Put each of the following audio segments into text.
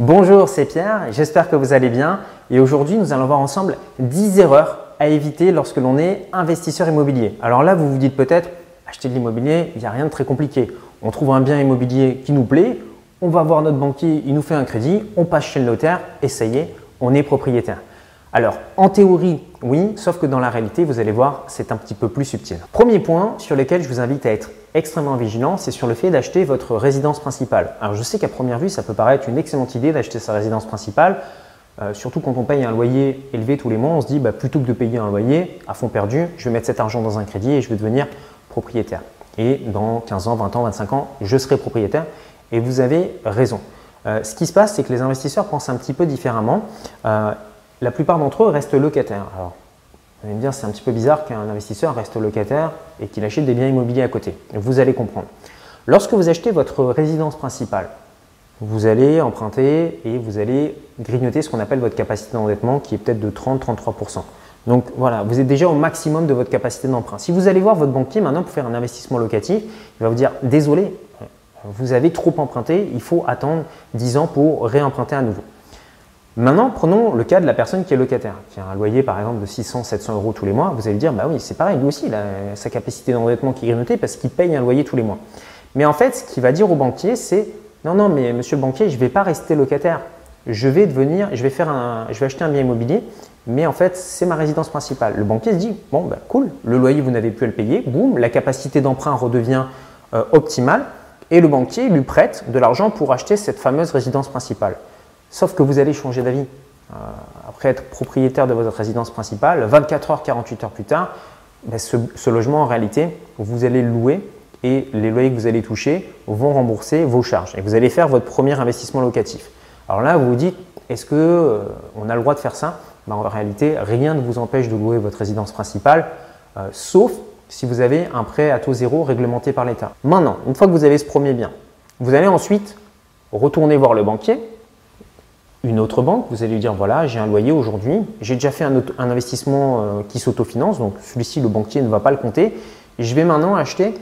Bonjour, c'est Pierre, j'espère que vous allez bien et aujourd'hui nous allons voir ensemble 10 erreurs à éviter lorsque l'on est investisseur immobilier. Alors là, vous vous dites peut-être, acheter de l'immobilier, il n'y a rien de très compliqué. On trouve un bien immobilier qui nous plaît, on va voir notre banquier, il nous fait un crédit, on passe chez le notaire et ça y est, on est propriétaire. Alors, en théorie, oui, sauf que dans la réalité, vous allez voir, c'est un petit peu plus subtil. Premier point sur lequel je vous invite à être extrêmement vigilant, c'est sur le fait d'acheter votre résidence principale. Alors, je sais qu'à première vue, ça peut paraître une excellente idée d'acheter sa résidence principale, euh, surtout quand on paye un loyer élevé tous les mois, on se dit, bah, plutôt que de payer un loyer à fond perdu, je vais mettre cet argent dans un crédit et je vais devenir propriétaire. Et dans 15 ans, 20 ans, 25 ans, je serai propriétaire. Et vous avez raison. Euh, ce qui se passe, c'est que les investisseurs pensent un petit peu différemment. Euh, la plupart d'entre eux restent locataires. Alors, vous allez me dire, c'est un petit peu bizarre qu'un investisseur reste locataire et qu'il achète des biens immobiliers à côté. Vous allez comprendre. Lorsque vous achetez votre résidence principale, vous allez emprunter et vous allez grignoter ce qu'on appelle votre capacité d'endettement qui est peut-être de 30-33%. Donc voilà, vous êtes déjà au maximum de votre capacité d'emprunt. Si vous allez voir votre banquier maintenant pour faire un investissement locatif, il va vous dire désolé, vous avez trop emprunté, il faut attendre 10 ans pour réemprunter à nouveau. Maintenant, prenons le cas de la personne qui est locataire, qui a un loyer par exemple de 600, 700 euros tous les mois. Vous allez dire, bah oui, c'est pareil, lui aussi, sa capacité d'endettement qui est grignotée parce qu'il paye un loyer tous les mois. Mais en fait, ce qu'il va dire au banquier, c'est non, non, mais monsieur le banquier, je ne vais pas rester locataire. Je vais devenir, je vais acheter un bien immobilier, mais en fait, c'est ma résidence principale. Le banquier se dit, bon, bah, cool, le loyer, vous n'avez plus à le payer, boum, la capacité d'emprunt redevient euh, optimale, et le banquier lui prête de l'argent pour acheter cette fameuse résidence principale. Sauf que vous allez changer d'avis. Euh, après être propriétaire de votre résidence principale, 24 heures, 48 heures plus tard, ben, ce, logement en réalité, vous allez le louer et les loyers que vous allez toucher vont rembourser vos charges. Et vous allez faire votre premier investissement locatif. Alors là, vous vous dites, est-ce qu'on euh, a le droit de faire ça? Ben, En réalité, rien ne vous empêche de louer votre résidence principale, euh, sauf si vous avez un prêt à taux zéro réglementé par l'État. Maintenant, une fois que vous avez ce premier bien, vous allez ensuite retourner voir le banquier une autre banque, vous allez lui dire voilà, j'ai un loyer aujourd'hui, j'ai déjà fait un, investissement euh, qui s'autofinance, donc celui-ci, le banquier ne va pas le compter. je vais maintenant acheter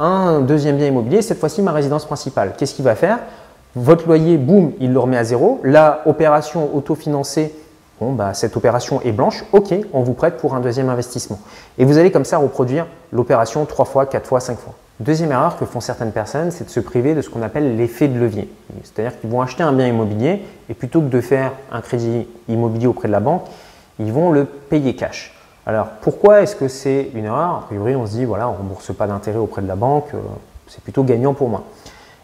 un deuxième bien immobilier, cette fois-ci ma résidence principale. Qu'est-ce qu'il va faire? Votre loyer, boum, il le remet à zéro. La opération autofinancée, bon, bah, cette opération est blanche, ok, on vous prête pour un deuxième investissement. Et vous allez comme ça reproduire l'opération trois fois, quatre fois, cinq fois. Deuxième erreur que font certaines personnes, c'est de se priver de ce qu'on appelle l'effet de levier. C'est-à-dire qu'ils vont acheter un bien immobilier et plutôt que de faire un crédit immobilier auprès de la banque, ils vont le payer cash. Alors pourquoi est-ce que c'est une erreur? A priori, on se dit voilà, on ne rembourse pas d'intérêt auprès de la banque, euh, c'est plutôt gagnant pour moi.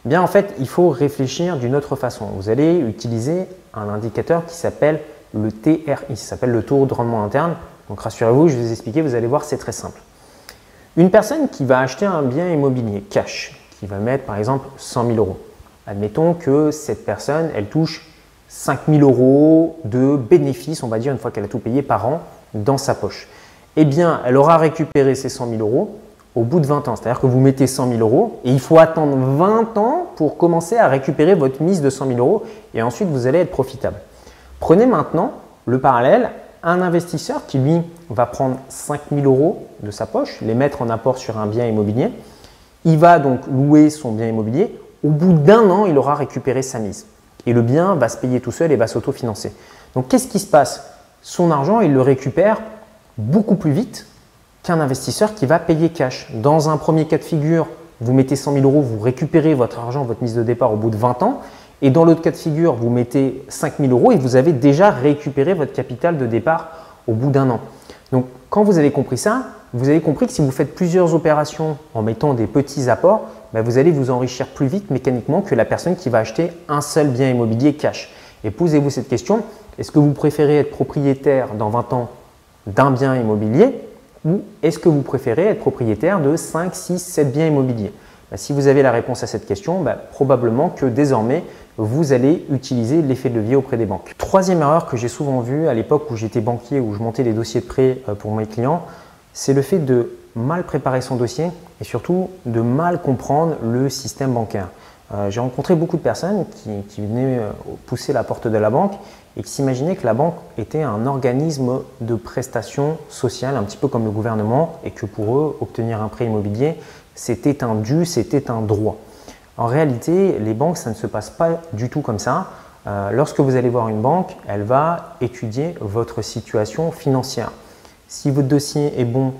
Eh bien en fait, il faut réfléchir d'une autre façon. Vous allez utiliser un indicateur qui s'appelle le TRI, s'appelle le taux de rendement interne. Donc rassurez-vous, je vais vous expliquer, vous allez voir, c'est très simple. Une personne qui va acheter un bien immobilier cash, qui va mettre par exemple 100 000 euros. Admettons que cette personne, elle touche 5 000 euros de bénéfices, on va dire, une fois qu'elle a tout payé par an dans sa poche. Eh bien, elle aura récupéré ces 100 000 euros au bout de 20 ans. C'est-à-dire que vous mettez 100 000 euros et il faut attendre 20 ans pour commencer à récupérer votre mise de 100 000 euros et ensuite vous allez être profitable. Prenez maintenant le parallèle un investisseur qui, lui, va prendre 5 000 euros de sa poche, les mettre en apport sur un bien immobilier. Il va donc louer son bien immobilier. Au bout d'un an, il aura récupéré sa mise. Et le bien va se payer tout seul et va s'autofinancer. Donc, qu'est-ce qui se passe? Son argent, il le récupère beaucoup plus vite qu'un investisseur qui va payer cash. Dans un premier cas de figure, vous mettez 100 000 euros, vous récupérez votre argent, votre mise de départ au bout de 20 ans. Et dans l'autre cas de figure, vous mettez 5 000 euros et vous avez déjà récupéré votre capital de départ au bout d'un an. Donc, quand vous avez compris ça, vous avez compris que si vous faites plusieurs opérations en mettant des petits apports, ben, vous allez vous enrichir plus vite mécaniquement que la personne qui va acheter un seul bien immobilier cash. Et posez-vous cette question, est-ce que vous préférez être propriétaire dans 20 ans d'un bien immobilier ou est-ce que vous préférez être propriétaire de 5, 6, 7 biens immobiliers? Ben, Si vous avez la réponse à cette question, ben, probablement que désormais, vous allez utiliser l'effet de levier auprès des banques. Troisième erreur que j'ai souvent vue à l'époque où j'étais banquier, où je montais les dossiers de prêt euh, pour mes clients, c'est le fait de mal préparer son dossier et surtout de mal comprendre le système bancaire. Euh, j'ai rencontré beaucoup de personnes qui, venaient euh, pousser la porte de la banque et qui s'imaginaient que la banque était un organisme de prestations sociales, un petit peu comme le gouvernement, et que pour eux, obtenir un prêt immobilier, c'était un dû, c'était un droit. En réalité, les banques, ça ne se passe pas du tout comme ça. euh, lorsque vous allez voir une banque, elle va étudier votre situation financière. Si votre dossier est bon,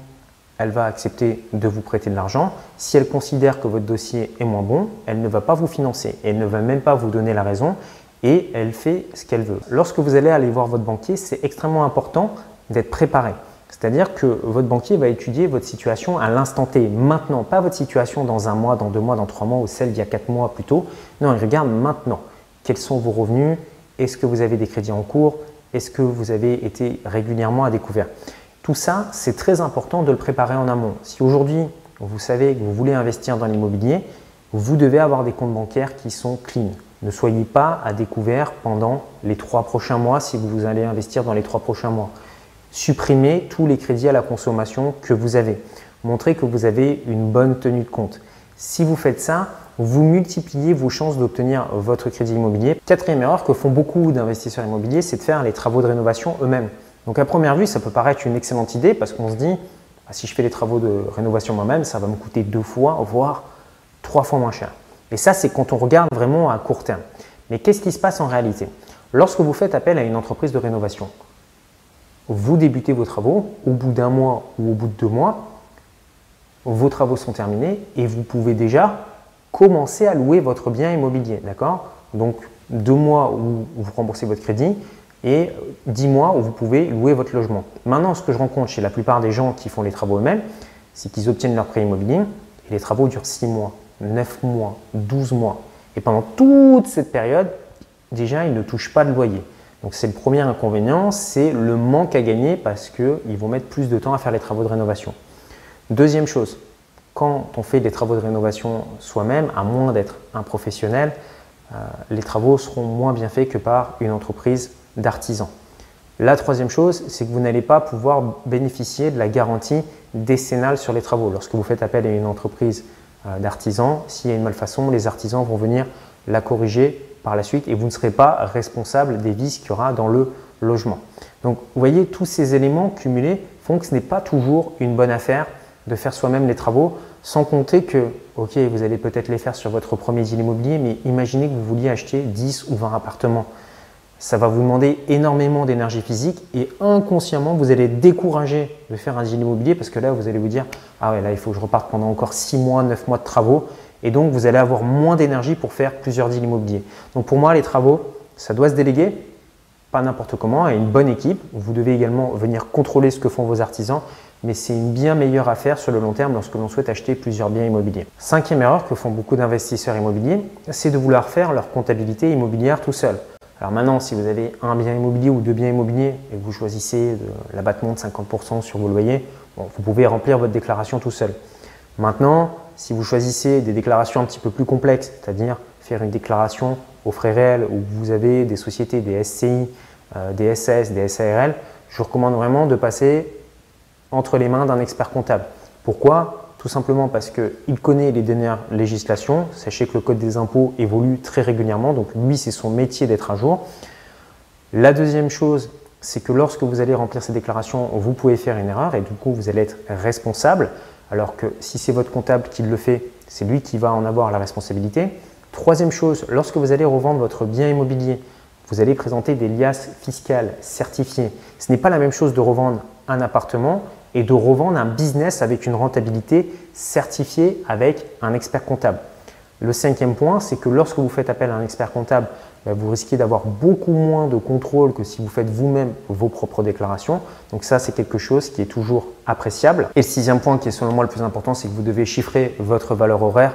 elle va accepter de vous prêter de l'argent. Si elle considère que votre dossier est moins bon, elle ne va pas vous financer. Elle ne va même pas vous donner la raison et elle fait ce qu'elle veut. Lorsque vous allez aller voir votre banquier, c'est extrêmement important d'être préparé. C'est-à-dire que votre banquier va étudier votre situation à l'instant T, maintenant, pas votre situation dans un mois, dans deux mois, dans trois mois ou celle d'il y a quatre mois plus tôt. Non, il regarde maintenant. Quels sont vos revenus? Est-ce que vous avez des crédits en cours? Est-ce que vous avez été régulièrement à découvert? Tout ça, c'est très important de le préparer en amont. Si aujourd'hui, vous savez que vous voulez investir dans l'immobilier, vous devez avoir des comptes bancaires qui sont clean. Ne soyez pas à découvert pendant les trois prochains mois si vous allez investir dans les trois prochains mois. Supprimez tous les crédits à la consommation que vous avez. Montrez que vous avez une bonne tenue de compte. Si vous faites ça, vous multipliez vos chances d'obtenir votre crédit immobilier. Quatrième erreur que font beaucoup d'investisseurs immobiliers, c'est de faire les travaux de rénovation eux-mêmes. Donc à première vue, ça peut paraître une excellente idée parce qu'on se dit, ah, si je fais les travaux de rénovation moi-même, ça va me coûter deux fois, voire trois fois moins cher. Et ça, c'est quand on regarde vraiment à court terme. Mais qu'est-ce qui se passe en réalité? Lorsque vous faites appel à une entreprise de rénovation, vous débutez vos travaux, au bout d'un mois ou au bout de deux mois, vos travaux sont terminés et vous pouvez déjà commencer à louer votre bien immobilier. D'accord? Donc, deux mois où vous remboursez votre crédit et dix mois où vous pouvez louer votre logement. Maintenant, ce que je rencontre chez la plupart des gens qui font les travaux eux-mêmes, c'est qu'ils obtiennent leur prêt immobilier et les travaux durent six mois. 9 mois, 12 mois. Et pendant toute cette période, déjà, ils ne touchent pas de loyer. Donc c'est le premier inconvénient, c'est le manque à gagner parce qu'ils vont mettre plus de temps à faire les travaux de rénovation. Deuxième chose, quand on fait des travaux de rénovation soi-même, à moins d'être un professionnel, euh, les travaux seront moins bien faits que par une entreprise d'artisans. La troisième chose, c'est que vous n'allez pas pouvoir bénéficier de la garantie décennale sur les travaux. Lorsque vous faites appel à une entreprise euh, d'artisans. S'il y a une malfaçon, les artisans vont venir la corriger par la suite et vous ne serez pas responsable des vices qu'il y aura dans le logement. Donc vous voyez, tous ces éléments cumulés font que ce n'est pas toujours une bonne affaire de faire soi-même les travaux, sans compter que, ok, vous allez peut-être les faire sur votre premier deal immobilier, mais imaginez que vous vouliez acheter 10 ou 20 appartements ça va vous demander énormément d'énergie physique et inconsciemment, vous allez décourager de faire un deal immobilier parce que là, vous allez vous dire Ah ouais, là, il faut que je reparte pendant encore 6 mois, 9 mois de travaux. Et donc, vous allez avoir moins d'énergie pour faire plusieurs deals immobiliers. Donc, pour moi, les travaux, ça doit se déléguer, pas n'importe comment, à une bonne équipe. Vous devez également venir contrôler ce que font vos artisans, mais c'est une bien meilleure affaire sur le long terme lorsque l'on souhaite acheter plusieurs biens immobiliers. Cinquième erreur que font beaucoup d'investisseurs immobiliers, c'est de vouloir faire leur comptabilité immobilière tout seul. Alors maintenant, si vous avez un bien immobilier ou deux biens immobiliers et que vous choisissez l'abattement de 50% sur vos loyers, vous pouvez remplir votre déclaration tout seul. Maintenant, si vous choisissez des déclarations un petit peu plus complexes, c'est-à-dire faire une déclaration aux frais réels où vous avez des sociétés, des SCI, euh, des SS, des SARL, je vous recommande vraiment de passer entre les mains d'un expert comptable. Pourquoi? Tout simplement parce qu'il connaît les dernières législations. Sachez que le code des impôts évolue très régulièrement, donc lui, c'est son métier d'être à jour. La deuxième chose, c'est que lorsque vous allez remplir ces déclarations, vous pouvez faire une erreur et du coup, vous allez être responsable, alors que si c'est votre comptable qui le fait, c'est lui qui va en avoir la responsabilité. Troisième chose, lorsque vous allez revendre votre bien immobilier, vous allez présenter des liasses fiscales certifiées. Ce n'est pas la même chose de revendre un appartement et de revendre un business avec une rentabilité certifiée avec un expert comptable. Le cinquième point, c'est que lorsque vous faites appel à un expert comptable, vous risquez d'avoir beaucoup moins de contrôle que si vous faites vous-même vos propres déclarations. Donc ça, c'est quelque chose qui est toujours appréciable. Et le sixième point qui est selon moi le plus important, c'est que vous devez chiffrer votre valeur horaire.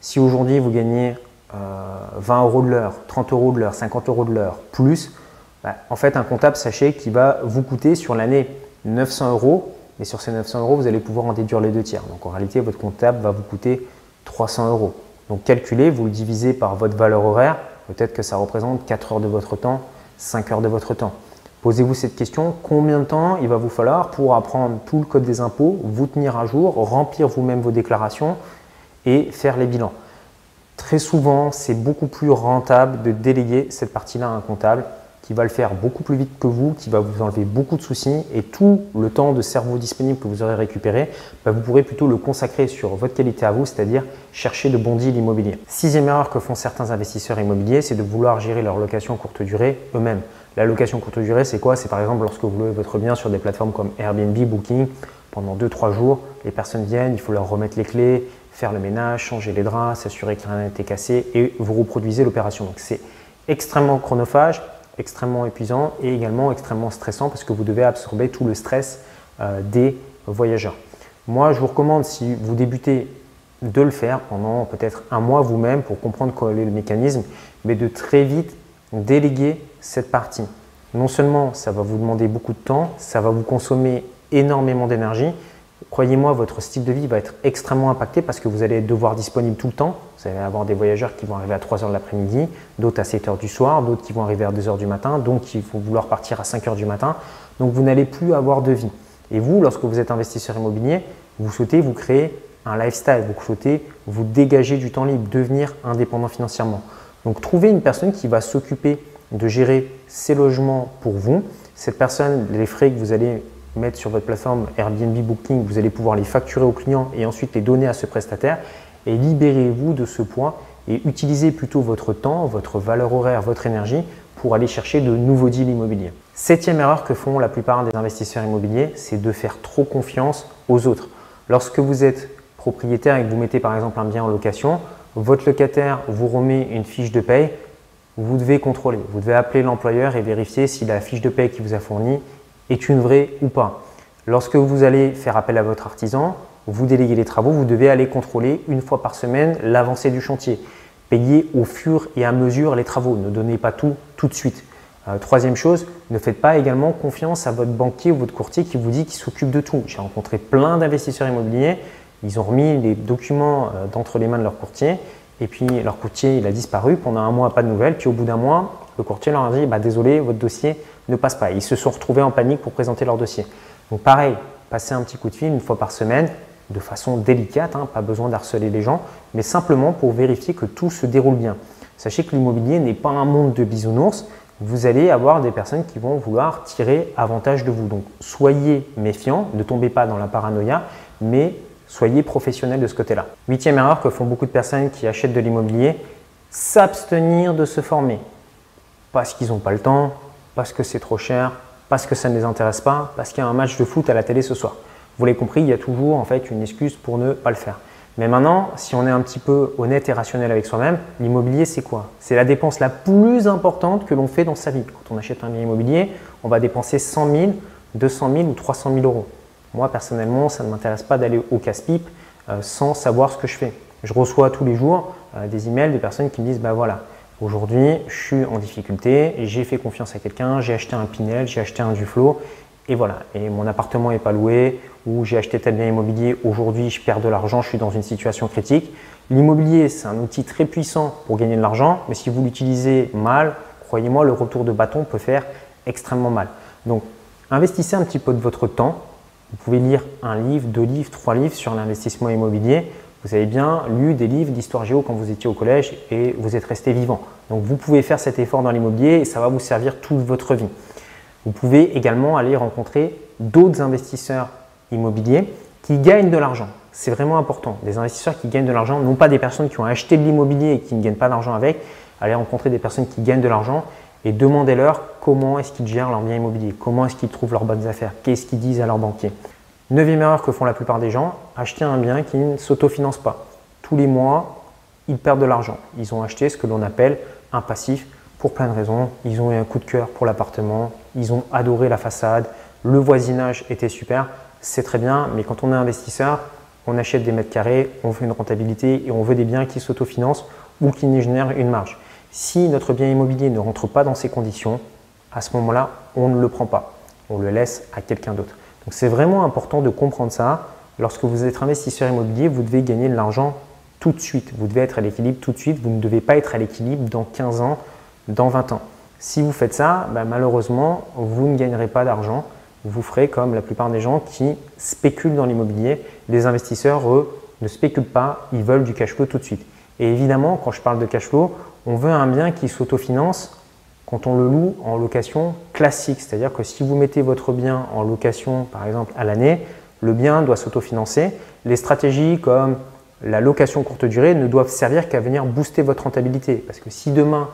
Si aujourd'hui vous gagnez 20 euh, euros de l'heure, 30 euros de l'heure, 50 euros de l'heure, plus, bah, en fait un comptable, sachez qu'il va vous coûter sur l'année 900 euros mais sur ces 900 euros, vous allez pouvoir en déduire les deux tiers. Donc en réalité, votre comptable va vous coûter 300 euros. Donc calculez, vous le divisez par votre valeur horaire, peut-être que ça représente 4 heures de votre temps, 5 heures de votre temps. Posez-vous cette question, combien de temps il va vous falloir pour apprendre tout le code des impôts, vous tenir à jour, remplir vous-même vos déclarations et faire les bilans? Très souvent, c'est beaucoup plus rentable de déléguer cette partie-là à un comptable qui va le faire beaucoup plus vite que vous, qui va vous enlever beaucoup de soucis et tout le temps de cerveau disponible que vous aurez récupéré, bah, vous pourrez plutôt le consacrer sur votre qualité à vous, c'est-à-dire chercher de bons deals immobiliers. Sixième erreur que font certains investisseurs immobiliers, c'est de vouloir gérer leur location courte durée eux-mêmes. La location courte durée, c'est quoi? C'est par exemple lorsque vous louez votre bien sur des plateformes comme Airbnb, Booking, pendant 2-3 jours, les personnes viennent, il faut leur remettre les clés, faire le ménage, changer les draps, s'assurer que rien n'a été cassé et vous reproduisez l'opération. Donc c'est extrêmement chronophage, extrêmement épuisant et également extrêmement stressant parce que vous devez absorber tout le stress euh, des voyageurs. Moi, je vous recommande, si vous débutez, de le faire pendant peut-être un mois vous-même pour comprendre quel est le mécanisme, mais de très vite déléguer cette partie. Non seulement ça va vous demander beaucoup de temps, ça va vous consommer énormément d'énergie, Croyez-moi, votre style de vie va être extrêmement impacté parce que vous allez devoir disponible tout le temps. Vous allez avoir des voyageurs qui vont arriver à 3 h de l'après-midi, d'autres à 7 h du soir, d'autres qui vont arriver à 2 h du matin, donc qui vont vouloir partir à 5 h du matin. Donc vous n'allez plus avoir de vie. Et vous, lorsque vous êtes investisseur immobilier, vous souhaitez vous créer un lifestyle, vous souhaitez vous dégager du temps libre, devenir indépendant financièrement. Donc trouvez une personne qui va s'occuper de gérer ces logements pour vous. Cette personne, les frais que vous allez mettre sur votre plateforme Airbnb Booking, vous allez pouvoir les facturer aux clients et ensuite les donner à ce prestataire. Et libérez-vous de ce poids et utilisez plutôt votre temps, votre valeur horaire, votre énergie pour aller chercher de nouveaux deals immobiliers. Septième erreur que font la plupart des investisseurs immobiliers, c'est de faire trop confiance aux autres. Lorsque vous êtes propriétaire et que vous mettez par exemple un bien en location, votre locataire vous remet une fiche de paye, vous devez contrôler. Vous devez appeler l'employeur et vérifier si la fiche de paye qu'il vous a fournie est une vraie ou pas. Lorsque vous allez faire appel à votre artisan, vous déléguez les travaux, vous devez aller contrôler une fois par semaine l'avancée du chantier. Payez au fur et à mesure les travaux, ne donnez pas tout tout de suite. Euh, troisième chose, ne faites pas également confiance à votre banquier ou votre courtier qui vous dit qu'il s'occupe de tout. J'ai rencontré plein d'investisseurs immobiliers, ils ont remis les documents euh, d'entre les mains de leur courtier et puis leur courtier il a disparu pendant un mois, pas de nouvelles. Puis au bout d'un mois, le courtier leur a dit bah, désolé, votre dossier ne passe pas. Ils se sont retrouvés en panique pour présenter leur dossier. Donc pareil, passez un petit coup de fil une fois par semaine, de façon délicate, hein, pas besoin d'harceler les gens, mais simplement pour vérifier que tout se déroule bien. Sachez que l'immobilier n'est pas un monde de bisounours. Vous allez avoir des personnes qui vont vouloir tirer avantage de vous. Donc soyez méfiants, ne tombez pas dans la paranoïa, mais soyez professionnel de ce côté-là. Huitième erreur que font beaucoup de personnes qui achètent de l'immobilier, s'abstenir de se former. Parce qu'ils n'ont pas le temps, parce que c'est trop cher, parce que ça ne les intéresse pas, parce qu'il y a un match de foot à la télé ce soir. Vous l'avez compris, il y a toujours en fait une excuse pour ne pas le faire. Mais maintenant, si on est un petit peu honnête et rationnel avec soi-même, l'immobilier, c'est quoi? C'est la dépense la plus importante que l'on fait dans sa vie. Quand on achète un bien immobilier, on va dépenser 100 000, 200 000 ou 300 000 euros. Moi, personnellement, ça ne m'intéresse pas d'aller au casse-pipe euh, sans savoir ce que je fais. Je reçois tous les jours euh, des emails de personnes qui me disent, bah voilà, Aujourd'hui, je suis en difficulté, j'ai fait confiance à quelqu'un, j'ai acheté un Pinel, j'ai acheté un Duflo, et voilà. Et mon appartement n'est pas loué, ou j'ai acheté tel bien immobilier, aujourd'hui je perds de l'argent, je suis dans une situation critique. L'immobilier, c'est un outil très puissant pour gagner de l'argent, mais si vous l'utilisez mal, croyez-moi, le retour de bâton peut faire extrêmement mal. Donc, investissez un petit peu de votre temps. Vous pouvez lire un livre, deux livres, trois livres sur l'investissement immobilier. Vous avez bien lu des livres d'histoire géo quand vous étiez au collège et vous êtes resté vivant. Donc vous pouvez faire cet effort dans l'immobilier et ça va vous servir toute votre vie. Vous pouvez également aller rencontrer d'autres investisseurs immobiliers qui gagnent de l'argent. C'est vraiment important. Des investisseurs qui gagnent de l'argent, non pas des personnes qui ont acheté de l'immobilier et qui ne gagnent pas d'argent avec. Allez rencontrer des personnes qui gagnent de l'argent et demandez-leur comment est-ce qu'ils gèrent leur bien immobilier, comment est-ce qu'ils trouvent leurs bonnes affaires, qu'est-ce qu'ils disent à leur banquier. Neuvième erreur que font la plupart des gens, acheter un bien qui ne s'autofinance pas. Tous les mois, ils perdent de l'argent. Ils ont acheté ce que l'on appelle un passif pour plein de raisons. Ils ont eu un coup de cœur pour l'appartement, ils ont adoré la façade, le voisinage était super, c'est très bien, mais quand on est investisseur, on achète des mètres carrés, on veut une rentabilité et on veut des biens qui s'autofinancent ou qui génèrent une marge. Si notre bien immobilier ne rentre pas dans ces conditions, à ce moment-là, on ne le prend pas. On le laisse à quelqu'un d'autre. Donc c'est vraiment important de comprendre ça. Lorsque vous êtes investisseur immobilier, vous devez gagner de l'argent tout de suite. Vous devez être à l'équilibre tout de suite. Vous ne devez pas être à l'équilibre dans 15 ans, dans 20 ans. Si vous faites ça, bah, malheureusement, vous ne gagnerez pas d'argent. Vous ferez comme la plupart des gens qui spéculent dans l'immobilier. Les investisseurs, eux, ne spéculent pas, ils veulent du cash flow tout de suite. Et évidemment, quand je parle de cash flow, on veut un bien qui s'autofinance quand on le loue en location classique. C'est-à-dire que si vous mettez votre bien en location, par exemple, à l'année, le bien doit s'autofinancer. Les stratégies comme la location courte durée ne doivent servir qu'à venir booster votre rentabilité. Parce que si demain,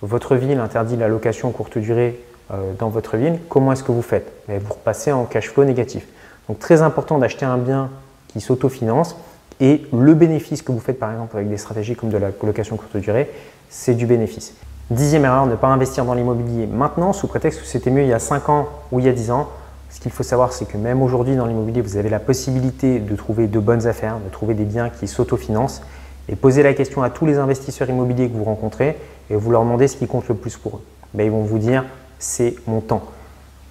votre ville interdit la location courte durée euh, dans votre ville, comment est-ce que vous faites? Vous repassez en cash flow négatif. Donc très important d'acheter un bien qui s'autofinance et le bénéfice que vous faites par exemple avec des stratégies comme de la location courte durée, c'est du bénéfice. Dixième erreur, ne pas investir dans l'immobilier maintenant sous prétexte que c'était mieux il y a 5 ans ou il y a 10 ans. Ce qu'il faut savoir, c'est que même aujourd'hui dans l'immobilier, vous avez la possibilité de trouver de bonnes affaires, de trouver des biens qui s'autofinancent et poser la question à tous les investisseurs immobiliers que vous rencontrez et vous leur demandez ce qui compte le plus pour eux. Ben, ils vont vous dire c'est mon temps.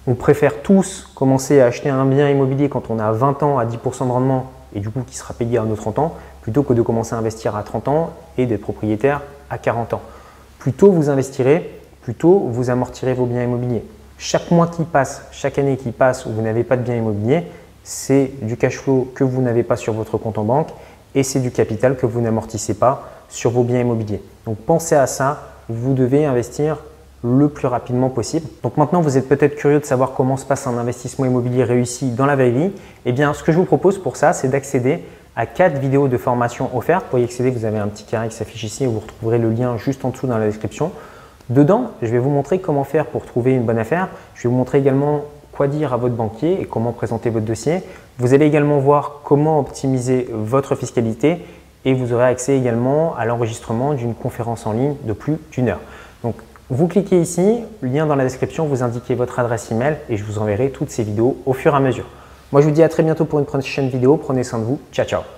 On préfère tous commencer à acheter un bien immobilier quand on a 20 ans à 10% de rendement et du coup qui sera payé à nos 30 ans plutôt que de commencer à investir à 30 ans et d'être propriétaire à 40 ans. Plus tôt vous investirez, plus tôt vous amortirez vos biens immobiliers. Chaque mois qui passe, chaque année qui passe où vous n'avez pas de bien immobilier, c'est du cash flow que vous n'avez pas sur votre compte en banque et c'est du capital que vous n'amortissez pas sur vos biens immobiliers. Donc pensez à ça, vous devez investir le plus rapidement possible. Donc maintenant, vous êtes peut-être curieux de savoir comment se passe un investissement immobilier réussi dans la vraie vie. Eh bien, ce que je vous propose pour ça, c'est d'accéder à quatre vidéos de formation offertes. Pour y accéder, vous avez un petit carré qui s'affiche ici vous retrouverez le lien juste en dessous dans la description. Dedans, je vais vous montrer comment faire pour trouver une bonne affaire. Je vais vous montrer également quoi dire à votre banquier et comment présenter votre dossier. Vous allez également voir comment optimiser votre fiscalité et vous aurez accès également à l'enregistrement d'une conférence en ligne de plus d'une heure. Donc vous cliquez ici, lien dans la description, vous indiquez votre adresse email et je vous enverrai toutes ces vidéos au fur et à mesure. Moi je vous dis à très bientôt pour une prochaine vidéo, prenez soin de vous, ciao ciao